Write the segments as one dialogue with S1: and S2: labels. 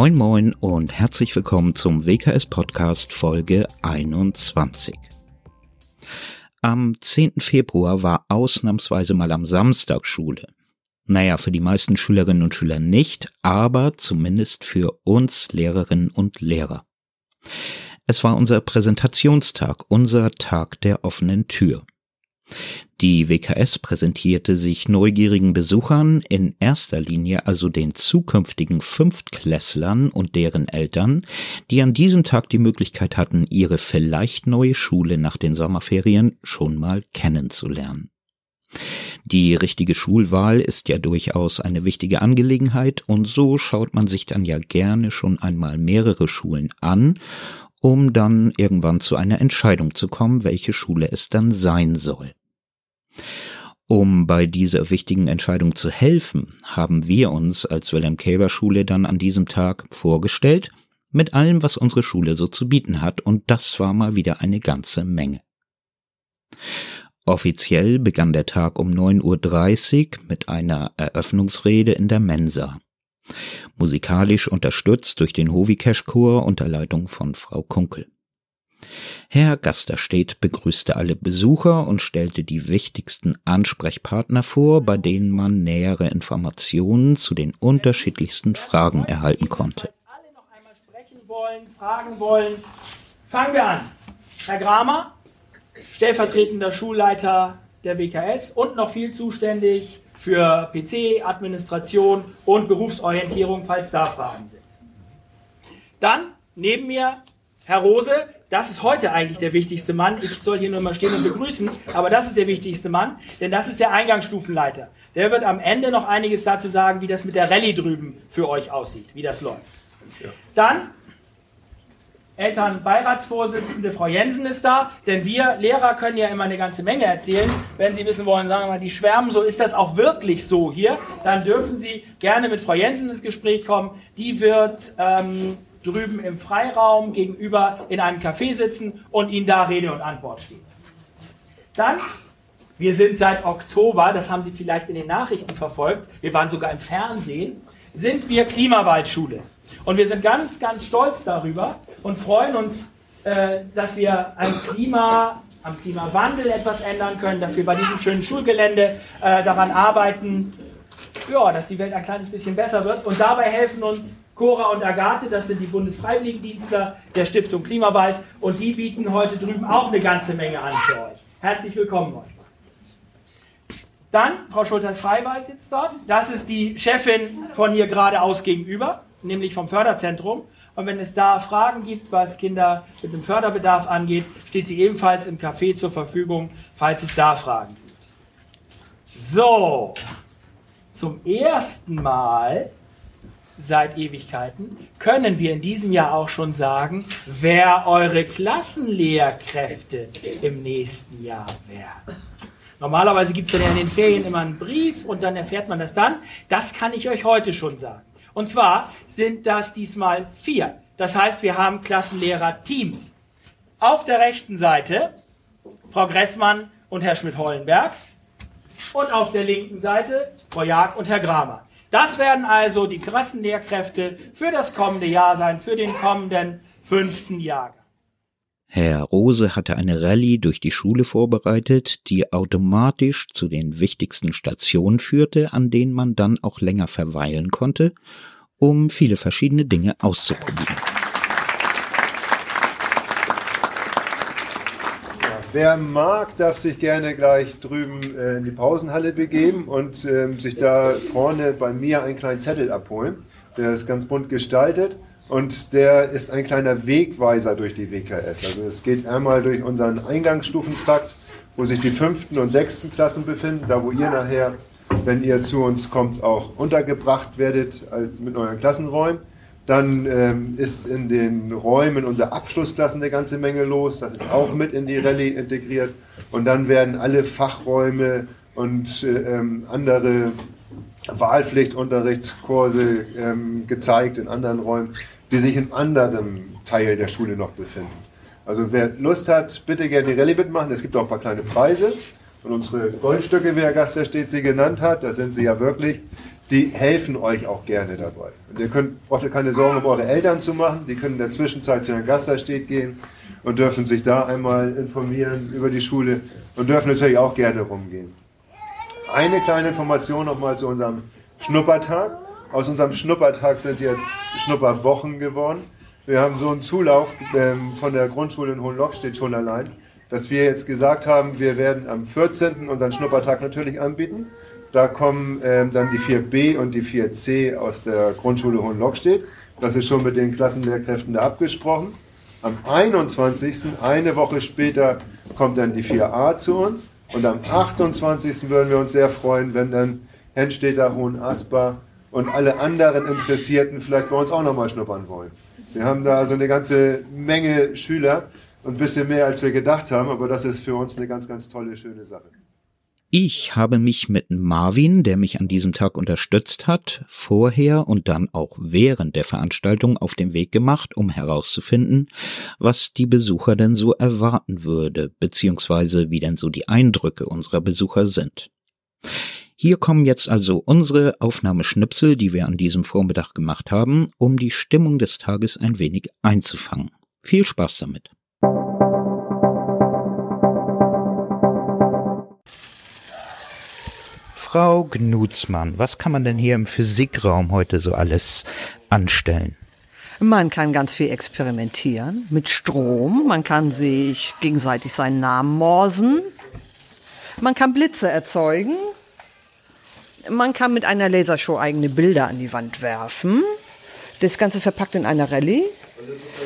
S1: Moin moin und herzlich willkommen zum WKS Podcast Folge 21. Am 10. Februar war ausnahmsweise mal am Samstag Schule. Naja, für die meisten Schülerinnen und Schüler nicht, aber zumindest für uns Lehrerinnen und Lehrer. Es war unser Präsentationstag, unser Tag der offenen Tür. Die WKS präsentierte sich neugierigen Besuchern, in erster Linie also den zukünftigen Fünftklässlern und deren Eltern, die an diesem Tag die Möglichkeit hatten, ihre vielleicht neue Schule nach den Sommerferien schon mal kennenzulernen. Die richtige Schulwahl ist ja durchaus eine wichtige Angelegenheit und so schaut man sich dann ja gerne schon einmal mehrere Schulen an um dann irgendwann zu einer Entscheidung zu kommen, welche Schule es dann sein soll. Um bei dieser wichtigen Entscheidung zu helfen, haben wir uns als Wilhelm Käber Schule dann an diesem Tag vorgestellt, mit allem, was unsere Schule so zu bieten hat, und das war mal wieder eine ganze Menge. Offiziell begann der Tag um 9.30 Uhr mit einer Eröffnungsrede in der Mensa. Musikalisch unterstützt durch den Hovikesch-Chor unter Leitung von Frau Kunkel. Herr Gasterstedt begrüßte alle Besucher und stellte die wichtigsten Ansprechpartner vor, bei denen man nähere Informationen zu den unterschiedlichsten Fragen erhalten konnte.
S2: Alle noch einmal sprechen wollen, fragen wollen. Fangen wir an. Herr Gramer, stellvertretender Schulleiter der WKS und noch viel zuständig für PC, Administration und Berufsorientierung, falls da Fragen sind. Dann neben mir Herr Rose, das ist heute eigentlich der wichtigste Mann. Ich soll hier nur mal stehen und begrüßen, aber das ist der wichtigste Mann, denn das ist der Eingangsstufenleiter. Der wird am Ende noch einiges dazu sagen, wie das mit der Rallye drüben für euch aussieht, wie das läuft. Dann Elternbeiratsvorsitzende Frau Jensen ist da, denn wir Lehrer können ja immer eine ganze Menge erzählen. Wenn Sie wissen wollen, sagen wir mal, die schwärmen, so ist das auch wirklich so hier, dann dürfen Sie gerne mit Frau Jensen ins Gespräch kommen. Die wird ähm, drüben im Freiraum gegenüber in einem Café sitzen und Ihnen da Rede und Antwort stehen. Dann, wir sind seit Oktober, das haben Sie vielleicht in den Nachrichten verfolgt, wir waren sogar im Fernsehen, sind wir Klimawaldschule. Und wir sind ganz, ganz stolz darüber und freuen uns, äh, dass wir am Klima, am Klimawandel etwas ändern können, dass wir bei diesem schönen Schulgelände äh, daran arbeiten, ja, dass die Welt ein kleines bisschen besser wird. Und dabei helfen uns Cora und Agathe, das sind die Bundesfreiwilligendienstler der Stiftung Klimawald. Und die bieten heute drüben auch eine ganze Menge an für euch. Herzlich willkommen euch. Dann, Frau Schulters-Freiwald sitzt dort. Das ist die Chefin von hier geradeaus gegenüber, nämlich vom Förderzentrum. Und wenn es da Fragen gibt, was Kinder mit dem Förderbedarf angeht, steht sie ebenfalls im Café zur Verfügung, falls es da Fragen gibt. So, zum ersten Mal seit Ewigkeiten können wir in diesem Jahr auch schon sagen, wer eure Klassenlehrkräfte im nächsten Jahr werden. Normalerweise gibt es ja in den Ferien immer einen Brief und dann erfährt man das dann. Das kann ich euch heute schon sagen. Und zwar sind das diesmal vier. Das heißt, wir haben Klassenlehrer-Teams. Auf der rechten Seite Frau Gressmann und Herr Schmidt-Hollenberg und auf der linken Seite Frau Jag und Herr Gramer. Das werden also die Klassenlehrkräfte für das kommende Jahr sein, für den kommenden fünften Jahrgang.
S1: Herr Rose hatte eine Rallye durch die Schule vorbereitet, die automatisch zu den wichtigsten Stationen führte, an denen man dann auch länger verweilen konnte, um viele verschiedene Dinge auszuprobieren.
S3: Wer mag, darf sich gerne gleich drüben äh, in die Pausenhalle begeben und äh, sich da vorne bei mir einen kleinen Zettel abholen. Der ist ganz bunt gestaltet und der ist ein kleiner Wegweiser durch die WKS. Also es geht einmal durch unseren Eingangsstufentrakt, wo sich die fünften und sechsten Klassen befinden, da wo ihr nachher, wenn ihr zu uns kommt, auch untergebracht werdet mit euren Klassenräumen. Dann ähm, ist in den Räumen unserer Abschlussklassen eine ganze Menge los. Das ist auch mit in die Rallye integriert. Und dann werden alle Fachräume und äh, ähm, andere Wahlpflichtunterrichtskurse ähm, gezeigt in anderen Räumen, die sich in anderem Teil der Schule noch befinden. Also wer Lust hat, bitte gerne die Rallye mitmachen. Es gibt auch ein paar kleine Preise. Und unsere Goldstücke, wie Herr Gaster steht, sie genannt hat, das sind sie ja wirklich die helfen euch auch gerne dabei. Und ihr könnt, braucht ihr keine Sorgen um eure Eltern zu machen, die können in der Zwischenzeit zu einer Gasterstedt gehen und dürfen sich da einmal informieren über die Schule und dürfen natürlich auch gerne rumgehen. Eine kleine Information nochmal zu unserem Schnuppertag. Aus unserem Schnuppertag sind jetzt Schnupperwochen geworden. Wir haben so einen Zulauf ähm, von der Grundschule in Hohenlockstedt schon allein, dass wir jetzt gesagt haben, wir werden am 14. unseren Schnuppertag natürlich anbieten. Da kommen ähm, dann die 4b und die 4c aus der Grundschule Hohenlockstedt. Das ist schon mit den Klassenlehrkräften da abgesprochen. Am 21. eine Woche später kommt dann die 4a zu uns. Und am 28. würden wir uns sehr freuen, wenn dann Henstädter, Hohenasper und alle anderen Interessierten vielleicht bei uns auch nochmal schnuppern wollen. Wir haben da also eine ganze Menge Schüler und ein bisschen mehr, als wir gedacht haben, aber das ist für uns eine ganz, ganz tolle, schöne Sache.
S1: Ich habe mich mit Marvin, der mich an diesem Tag unterstützt hat, vorher und dann auch während der Veranstaltung auf den Weg gemacht, um herauszufinden, was die Besucher denn so erwarten würde, beziehungsweise wie denn so die Eindrücke unserer Besucher sind. Hier kommen jetzt also unsere Aufnahmeschnipsel, die wir an diesem Vormittag gemacht haben, um die Stimmung des Tages ein wenig einzufangen. Viel Spaß damit. Frau Gnutzmann, was kann man denn hier im Physikraum heute so alles anstellen?
S4: Man kann ganz viel experimentieren mit Strom, man kann sich gegenseitig seinen Namen morsen, man kann Blitze erzeugen, man kann mit einer Lasershow eigene Bilder an die Wand werfen, das Ganze verpackt in einer Rallye.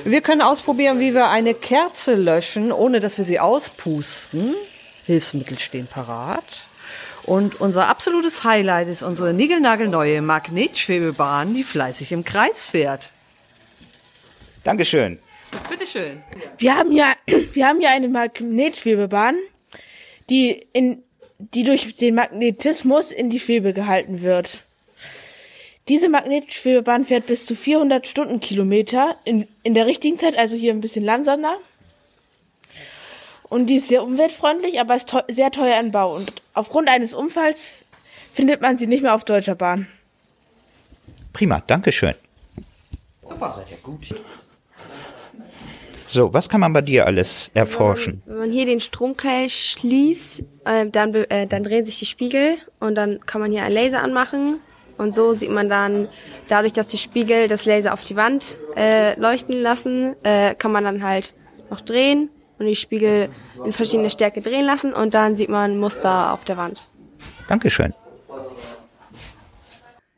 S4: Wir können ausprobieren, wie wir eine Kerze löschen, ohne dass wir sie auspusten. Hilfsmittel stehen parat. Und unser absolutes Highlight ist unsere niegelnagelneue Magnetschwebebahn, die fleißig im Kreis fährt.
S1: Dankeschön.
S4: Bitteschön.
S5: Wir haben ja, wir haben ja eine Magnetschwebebahn, die in, die durch den Magnetismus in die Schwebe gehalten wird. Diese Magnetschwebebahn fährt bis zu 400 Stundenkilometer in, in der richtigen Zeit, also hier ein bisschen langsamer. Und die ist sehr umweltfreundlich, aber ist teuer, sehr teuer in Bau. Und aufgrund eines Unfalls findet man sie nicht mehr auf deutscher Bahn.
S1: Prima, Dankeschön.
S4: Super, seid ihr gut.
S1: So, was kann man bei dir alles erforschen?
S6: Wenn man hier den Stromkreis schließt, äh, dann, äh, dann drehen sich die Spiegel und dann kann man hier einen Laser anmachen. Und so sieht man dann, dadurch, dass die Spiegel das Laser auf die Wand äh, leuchten lassen, äh, kann man dann halt noch drehen und die Spiegel in verschiedene Stärke drehen lassen und dann sieht man Muster auf der Wand.
S1: Dankeschön.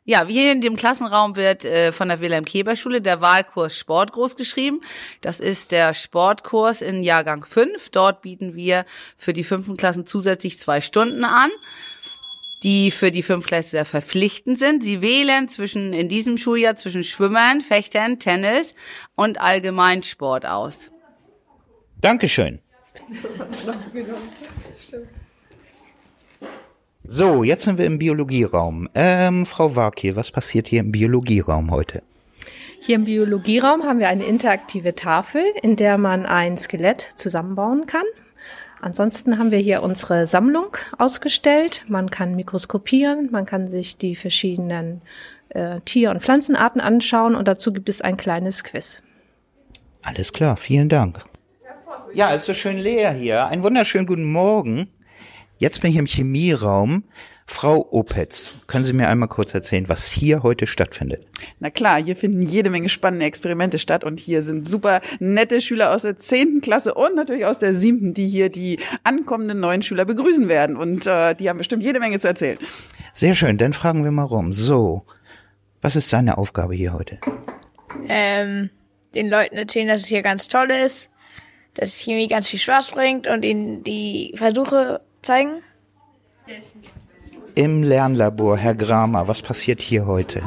S7: Ja, hier in dem Klassenraum wird äh, von der Wilhelm-Keber-Schule der Wahlkurs Sport großgeschrieben. Das ist der Sportkurs in Jahrgang 5. Dort bieten wir für die fünften Klassen zusätzlich zwei Stunden an, die für die Fünftklässler verpflichtend sind. Sie wählen zwischen in diesem Schuljahr zwischen Schwimmern, Fechtern, Tennis und Allgemeinsport aus.
S1: Dankeschön. So, jetzt sind wir im Biologieraum. Ähm, Frau Warkiel, was passiert hier im Biologieraum heute?
S8: Hier im Biologieraum haben wir eine interaktive Tafel, in der man ein Skelett zusammenbauen kann. Ansonsten haben wir hier unsere Sammlung ausgestellt. Man kann mikroskopieren, man kann sich die verschiedenen äh, Tier- und Pflanzenarten anschauen und dazu gibt es ein kleines Quiz.
S1: Alles klar, vielen Dank. Ja, es ist so schön leer hier. Einen wunderschönen guten Morgen. Jetzt bin ich im Chemieraum. Frau Opetz, können Sie mir einmal kurz erzählen, was hier heute stattfindet?
S9: Na klar, hier finden jede Menge spannende Experimente statt und hier sind super nette Schüler aus der zehnten Klasse und natürlich aus der siebten, die hier die ankommenden neuen Schüler begrüßen werden und äh, die haben bestimmt jede Menge zu erzählen.
S1: Sehr schön, dann fragen wir mal rum. So, was ist deine Aufgabe hier heute?
S10: ähm, den Leuten erzählen, dass es hier ganz toll ist, dass Chemie ganz viel Spaß bringt und ihnen die Versuche zeigen.
S1: Im Lernlabor, Herr Gramer, was passiert hier heute?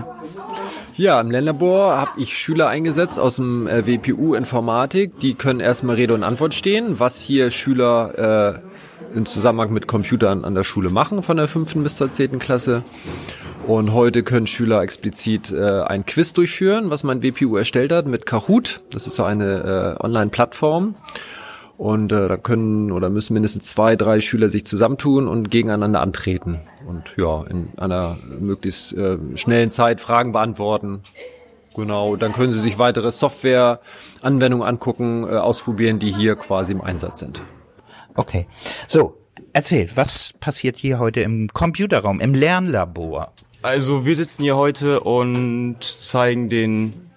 S11: Ja, im Lernlabor habe ich Schüler eingesetzt aus dem äh, WPU Informatik. Die können erstmal Rede und Antwort stehen, was hier Schüler äh, im Zusammenhang mit Computern an der Schule machen, von der fünften bis zur zehnten Klasse. Und heute können Schüler explizit äh, ein Quiz durchführen, was mein WPU erstellt hat mit Kahoot. Das ist so eine äh, Online-Plattform. Und äh, da können oder müssen mindestens zwei, drei Schüler sich zusammentun und gegeneinander antreten. Und ja, in einer möglichst äh, schnellen Zeit Fragen beantworten. Genau, dann können Sie sich weitere Software-Anwendungen angucken, äh, ausprobieren, die hier quasi im Einsatz sind.
S1: Okay. So, erzähl, was passiert hier heute im Computerraum, im Lernlabor?
S12: Also wir sitzen hier heute und zeigen den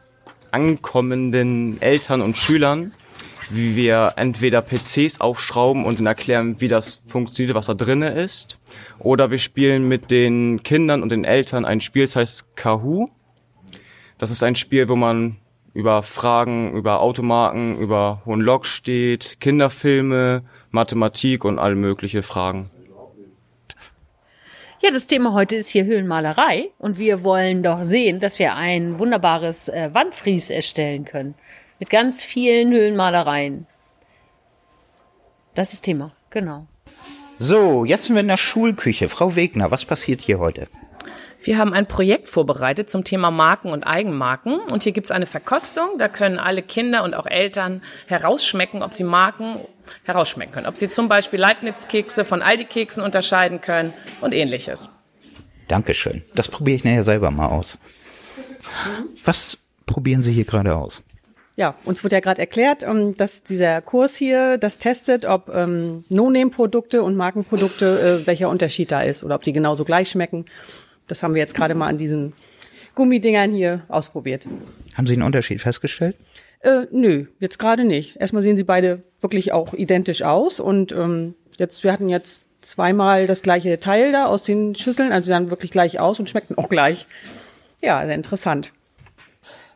S12: ankommenden Eltern und Schülern, wie wir entweder PCs aufschrauben und ihnen erklären, wie das funktioniert, was da drinne ist. Oder wir spielen mit den Kindern und den Eltern ein Spiel, das heißt Kahoo. Das ist ein Spiel, wo man über Fragen, über Automarken, über Hohen Log steht, Kinderfilme, Mathematik und alle mögliche Fragen.
S13: Ja, das Thema heute ist hier Höhlenmalerei und wir wollen doch sehen, dass wir ein wunderbares äh, Wandfries erstellen können. Mit ganz vielen Höhlenmalereien. Das ist Thema, genau.
S1: So, jetzt sind wir in der Schulküche. Frau Wegner, was passiert hier heute?
S14: Wir haben ein Projekt vorbereitet zum Thema Marken und Eigenmarken. Und hier gibt's eine Verkostung. Da können alle Kinder und auch Eltern herausschmecken, ob sie Marken herausschmecken können. Ob sie zum Beispiel Leibniz-Kekse von Aldi-Keksen unterscheiden können und ähnliches.
S1: Dankeschön. Das probiere ich nachher selber mal aus. Was probieren Sie hier gerade aus?
S15: Ja, uns wurde ja gerade erklärt, ähm, dass dieser Kurs hier das testet, ob ähm, No-Name-Produkte und Markenprodukte, äh, welcher Unterschied da ist oder ob die genauso gleich schmecken. Das haben wir jetzt gerade mal an diesen Gummidingern hier ausprobiert.
S1: Haben Sie einen Unterschied festgestellt?
S15: Äh, nö, jetzt gerade nicht. Erstmal sehen sie beide wirklich auch identisch aus und ähm, jetzt wir hatten jetzt zweimal das gleiche Teil da aus den Schüsseln, also sie sahen wirklich gleich aus und schmeckten auch gleich. Ja, sehr interessant.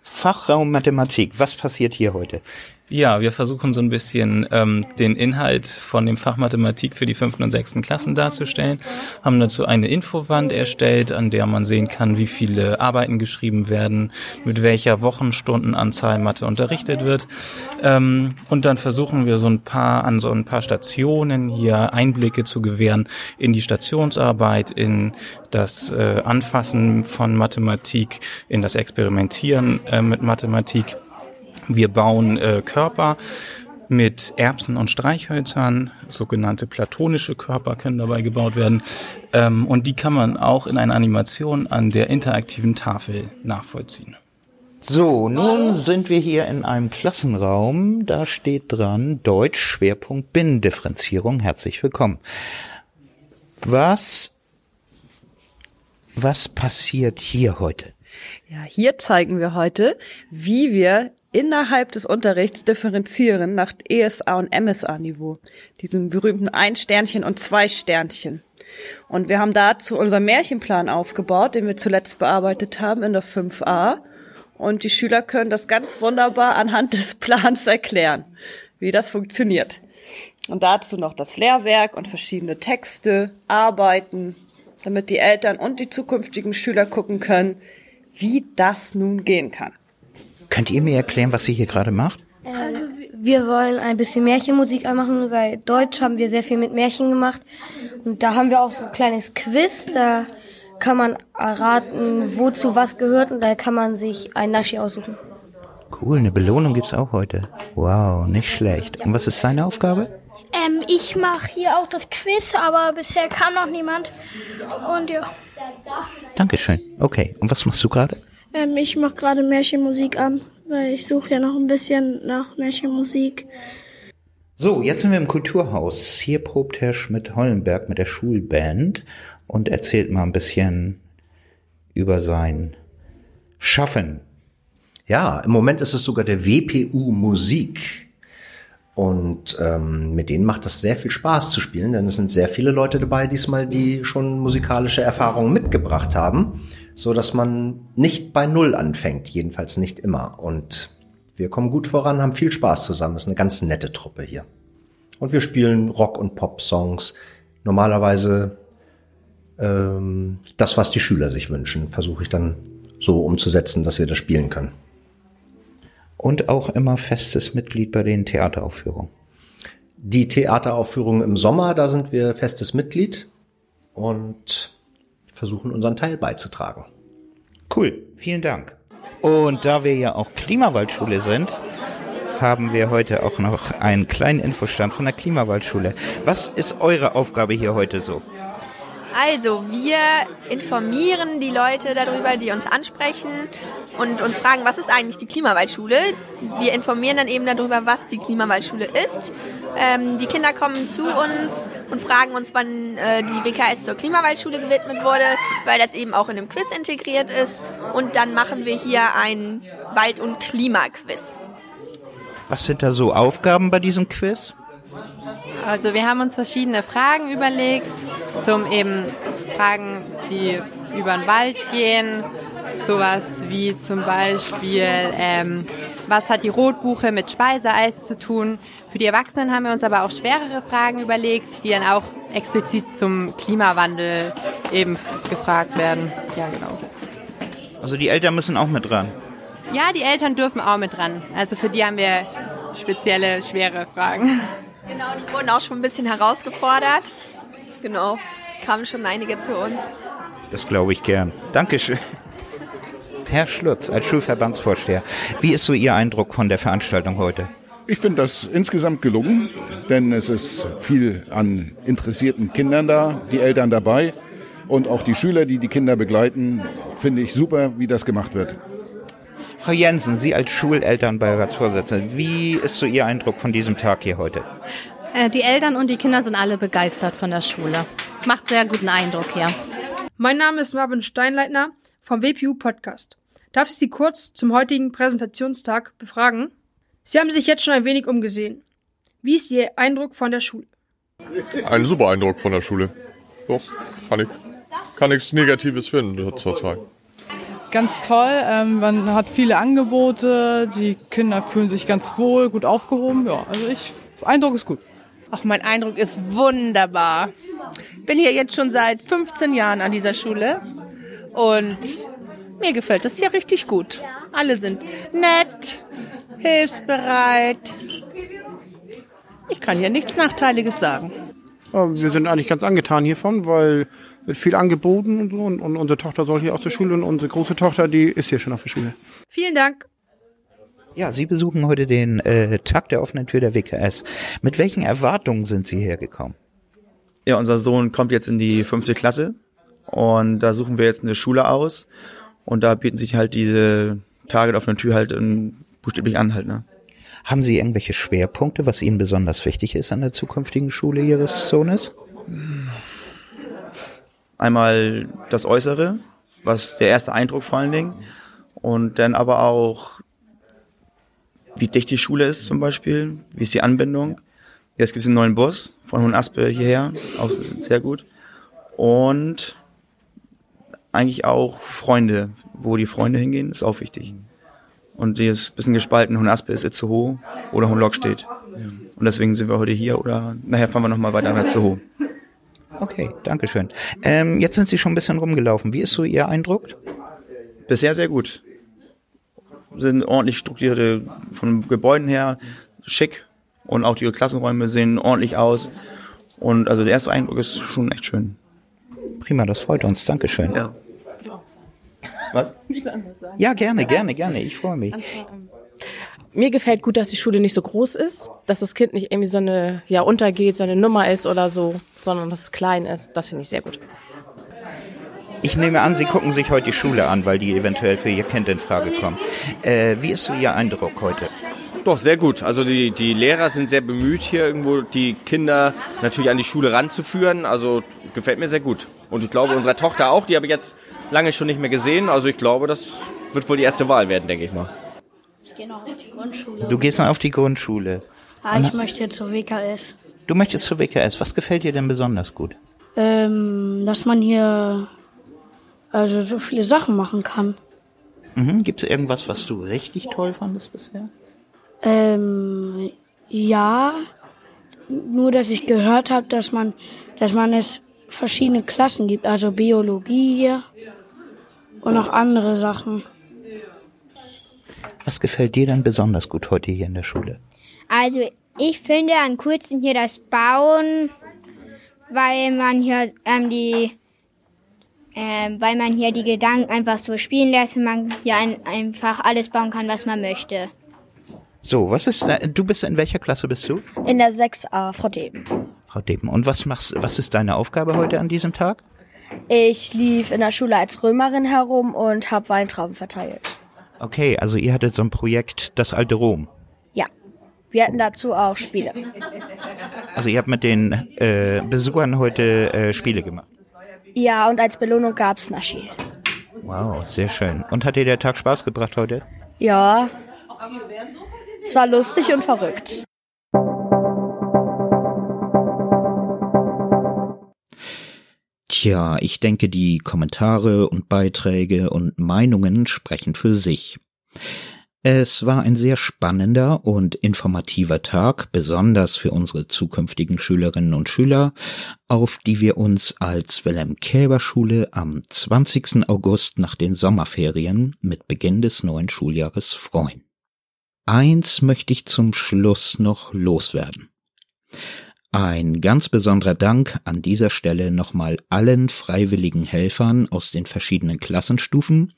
S1: Fachraum Mathematik, was passiert hier heute?
S16: Ja, wir versuchen so ein bisschen ähm, den Inhalt von dem Fach Mathematik für die fünften und sechsten Klassen darzustellen. Haben dazu eine Infowand erstellt, an der man sehen kann, wie viele Arbeiten geschrieben werden, mit welcher Wochenstundenanzahl Mathe unterrichtet wird. Ähm, und dann versuchen wir so ein paar an so ein paar Stationen hier Einblicke zu gewähren in die Stationsarbeit, in das äh, Anfassen von Mathematik, in das Experimentieren äh, mit Mathematik. Wir bauen äh, Körper mit Erbsen und Streichhölzern, sogenannte platonische Körper können dabei gebaut werden. Ähm, und die kann man auch in einer Animation an der interaktiven Tafel nachvollziehen.
S1: So, nun sind wir hier in einem Klassenraum. Da steht dran Deutsch Schwerpunkt Binnendifferenzierung. Herzlich willkommen. Was, was passiert hier heute?
S15: Ja, hier zeigen wir heute, wie wir innerhalb des Unterrichts differenzieren nach ESA und MSA-Niveau. Diesen berühmten ein Sternchen und zwei Sternchen. Und wir haben dazu unseren Märchenplan aufgebaut, den wir zuletzt bearbeitet haben in der 5a. Und die Schüler können das ganz wunderbar anhand des Plans erklären, wie das funktioniert. Und dazu noch das Lehrwerk und verschiedene Texte, Arbeiten, damit die Eltern und die zukünftigen Schüler gucken können, wie das nun gehen kann.
S1: Könnt ihr mir erklären, was sie hier gerade macht?
S17: Also wir wollen ein bisschen Märchenmusik machen, weil Deutsch haben wir sehr viel mit Märchen gemacht. Und da haben wir auch so ein kleines Quiz, da kann man erraten, wozu was gehört und da kann man sich ein Naschi aussuchen.
S1: Cool, eine Belohnung gibt's auch heute. Wow, nicht schlecht. Und was ist seine Aufgabe?
S18: Ähm, ich mache hier auch das Quiz, aber bisher kam noch niemand. Und ja.
S1: Dankeschön. Okay, und was machst du gerade?
S18: Ähm, ich mache gerade Märchenmusik an, weil ich suche ja noch ein bisschen nach Märchenmusik.
S1: So, jetzt sind wir im Kulturhaus. Hier probt Herr Schmidt-Hollenberg mit der Schulband und erzählt mal ein bisschen über sein Schaffen.
S19: Ja, im Moment ist es sogar der WPU Musik. Und ähm, mit denen macht das sehr viel Spaß zu spielen, denn es sind sehr viele Leute dabei diesmal, die schon musikalische Erfahrungen mitgebracht haben so dass man nicht bei Null anfängt, jedenfalls nicht immer. Und wir kommen gut voran, haben viel Spaß zusammen. Das ist eine ganz nette Truppe hier. Und wir spielen Rock- und Pop-Songs. Normalerweise ähm, das, was die Schüler sich wünschen, versuche ich dann so umzusetzen, dass wir das spielen können.
S1: Und auch immer festes Mitglied bei den Theateraufführungen.
S19: Die Theateraufführungen im Sommer, da sind wir festes Mitglied. Und versuchen, unseren Teil beizutragen.
S1: Cool, vielen Dank. Und da wir ja auch Klimawaldschule sind, haben wir heute auch noch einen kleinen Infostand von der Klimawaldschule. Was ist eure Aufgabe hier heute so?
S20: Also, wir informieren die Leute darüber, die uns ansprechen und uns fragen, was ist eigentlich die Klimawaldschule? Wir informieren dann eben darüber, was die Klimawaldschule ist. Ähm, die Kinder kommen zu uns und fragen uns, wann äh, die WKS zur Klimawaldschule gewidmet wurde, weil das eben auch in dem Quiz integriert ist. Und dann machen wir hier ein Wald- und Klimaquiz.
S1: Was sind da so Aufgaben bei diesem Quiz?
S21: Also wir haben uns verschiedene Fragen überlegt, zum eben Fragen, die über den Wald gehen. Sowas wie zum Beispiel, ähm, was hat die Rotbuche mit Speiseeis zu tun? Für die Erwachsenen haben wir uns aber auch schwerere Fragen überlegt, die dann auch explizit zum Klimawandel eben gefragt werden. Ja, genau.
S1: Also die Eltern müssen auch mit dran.
S21: Ja, die Eltern dürfen auch mit dran. Also für die haben wir spezielle, schwere Fragen.
S20: Genau, die wurden auch schon ein bisschen herausgefordert. Genau, kamen schon einige zu uns.
S1: Das glaube ich gern. Dankeschön. Herr Schlutz, als Schulverbandsvorsteher, wie ist so Ihr Eindruck von der Veranstaltung heute?
S22: Ich finde das insgesamt gelungen, denn es ist viel an interessierten Kindern da, die Eltern dabei und auch die Schüler, die die Kinder begleiten, finde ich super, wie das gemacht wird.
S1: Frau Jensen, Sie als Schulelternbeiratsvorsitzende, wie ist so Ihr Eindruck von diesem Tag hier heute?
S23: Äh, Die Eltern und die Kinder sind alle begeistert von der Schule. Es macht sehr guten Eindruck hier.
S24: Mein Name ist Marvin Steinleitner vom WPU Podcast. Darf ich Sie kurz zum heutigen Präsentationstag befragen? Sie haben sich jetzt schon ein wenig umgesehen. Wie ist Ihr Eindruck von der Schule?
S25: Ein super Eindruck von der Schule. Doch, kann ich, kann nichts Negatives finden zurzeit.
S26: Ganz toll, ähm, man hat viele Angebote, die Kinder fühlen sich ganz wohl, gut aufgehoben. Ja, also ich, Eindruck ist gut.
S27: Ach, mein Eindruck ist wunderbar. Bin hier jetzt schon seit 15 Jahren an dieser Schule und mir gefällt das hier richtig gut. Alle sind nett, hilfsbereit. Ich kann hier nichts Nachteiliges sagen.
S28: Ja, Wir sind eigentlich ganz angetan hiervon, weil wird viel angeboten und so. Und, und unsere Tochter soll hier auch zur Schule und unsere große Tochter, die ist hier schon auf der Schule.
S24: Vielen Dank.
S1: Ja, Sie besuchen heute den äh, Tag der offenen Tür der WKS. Mit welchen Erwartungen sind Sie hergekommen?
S29: Ja, unser Sohn kommt jetzt in die fünfte Klasse und da suchen wir jetzt eine Schule aus und da bieten sich halt diese Tage der offenen Tür halt ähm, buchstäblich an halt, ne?
S1: Haben Sie irgendwelche Schwerpunkte, was Ihnen besonders wichtig ist an der zukünftigen Schule Ihres Sohnes?
S29: Einmal das Äußere, was der erste Eindruck vor allen Dingen und dann aber auch wie dicht die Schule ist zum Beispiel, wie ist die Anbindung. Jetzt gibt es einen neuen Bus von Hohenaspe hierher, auch sehr gut. Und eigentlich auch Freunde, wo die Freunde hingehen, ist auch wichtig. Und die ist ein bisschen gespalten, Hohenaspe ist Itzehoe oder Hohenlock steht. Und deswegen sind wir heute hier oder nachher fahren wir nochmal weiter nach Itzehoe.
S1: Okay, Dankeschön. Ähm, jetzt sind Sie schon ein bisschen rumgelaufen. Wie ist so Ihr Eindruck?
S29: Bisher sehr gut. Sind ordentlich strukturierte, von Gebäuden her schick und auch die Klassenräume sehen ordentlich aus. Und also der erste Eindruck ist schon echt schön.
S1: Prima, das freut uns. Dankeschön.
S29: Ja. Was?
S1: Ja, gerne, gerne, gerne. Ich freue mich.
S30: Mir gefällt gut, dass die Schule nicht so groß ist, dass das Kind nicht irgendwie so eine, ja, untergeht, so eine Nummer ist oder so, sondern dass es klein ist. Das finde ich sehr gut.
S1: Ich nehme an, Sie gucken sich heute die Schule an, weil die eventuell für Ihr Kind in Frage kommt. Äh, wie ist so Ihr Eindruck heute?
S12: Doch, sehr gut. Also die, die Lehrer sind sehr bemüht, hier irgendwo die Kinder natürlich an die Schule ranzuführen. Also gefällt mir sehr gut. Und ich glaube, unserer Tochter auch, die habe ich jetzt lange schon nicht mehr gesehen. Also ich glaube, das wird wohl die erste Wahl werden, denke ich mal.
S31: Ich gehe noch auf die Grundschule.
S1: Du gehst dann auf die Grundschule.
S31: Ah, ich möchte zur WKS.
S1: Du möchtest zur WKS. Was gefällt dir denn besonders gut?
S31: Ähm, dass man hier also so viele Sachen machen kann.
S1: Mhm. Gibt es irgendwas, was du richtig toll fandest bisher?
S31: Ähm, ja, nur dass ich gehört habe, dass man, dass man es verschiedene Klassen gibt, also Biologie hier und noch andere Sachen.
S1: Was gefällt dir denn besonders gut heute hier in der Schule?
S32: Also ich finde am coolsten hier das Bauen, weil man hier ähm, die, ähm, weil man hier die Gedanken einfach so spielen lässt und man hier ein, einfach alles bauen kann, was man möchte.
S1: So, was ist, äh, du bist in welcher Klasse bist du?
S33: In der 6a, Frau Deben.
S1: Frau Deben. Und was machst, was ist deine Aufgabe heute an diesem Tag?
S33: Ich lief in der Schule als Römerin herum und habe Weintrauben verteilt.
S1: Okay, also ihr hattet so ein Projekt, das alte Rom.
S33: Ja, wir hatten dazu auch Spiele.
S1: Also ihr habt mit den äh, Besuchern heute äh, Spiele gemacht.
S33: Ja, und als Belohnung gab's Naschi.
S1: Wow, sehr schön. Und hat dir der Tag Spaß gebracht heute?
S33: Ja, es war lustig und verrückt.
S1: Tja, ich denke, die Kommentare und Beiträge und Meinungen sprechen für sich. Es war ein sehr spannender und informativer Tag, besonders für unsere zukünftigen Schülerinnen und Schüler, auf die wir uns als Wilhelm Käber Schule am 20. August nach den Sommerferien mit Beginn des neuen Schuljahres freuen. Eins möchte ich zum Schluss noch loswerden. Ein ganz besonderer Dank an dieser Stelle nochmal allen freiwilligen Helfern aus den verschiedenen Klassenstufen,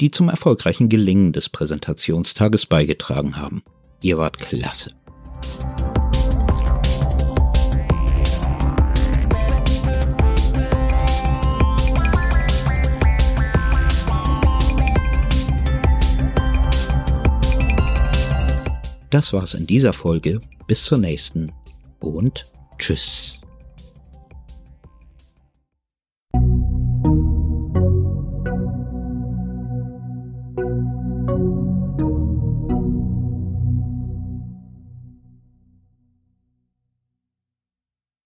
S1: die zum erfolgreichen Gelingen des Präsentationstages beigetragen haben. Ihr wart klasse. Das war's in dieser Folge. Bis zur nächsten und tschüss.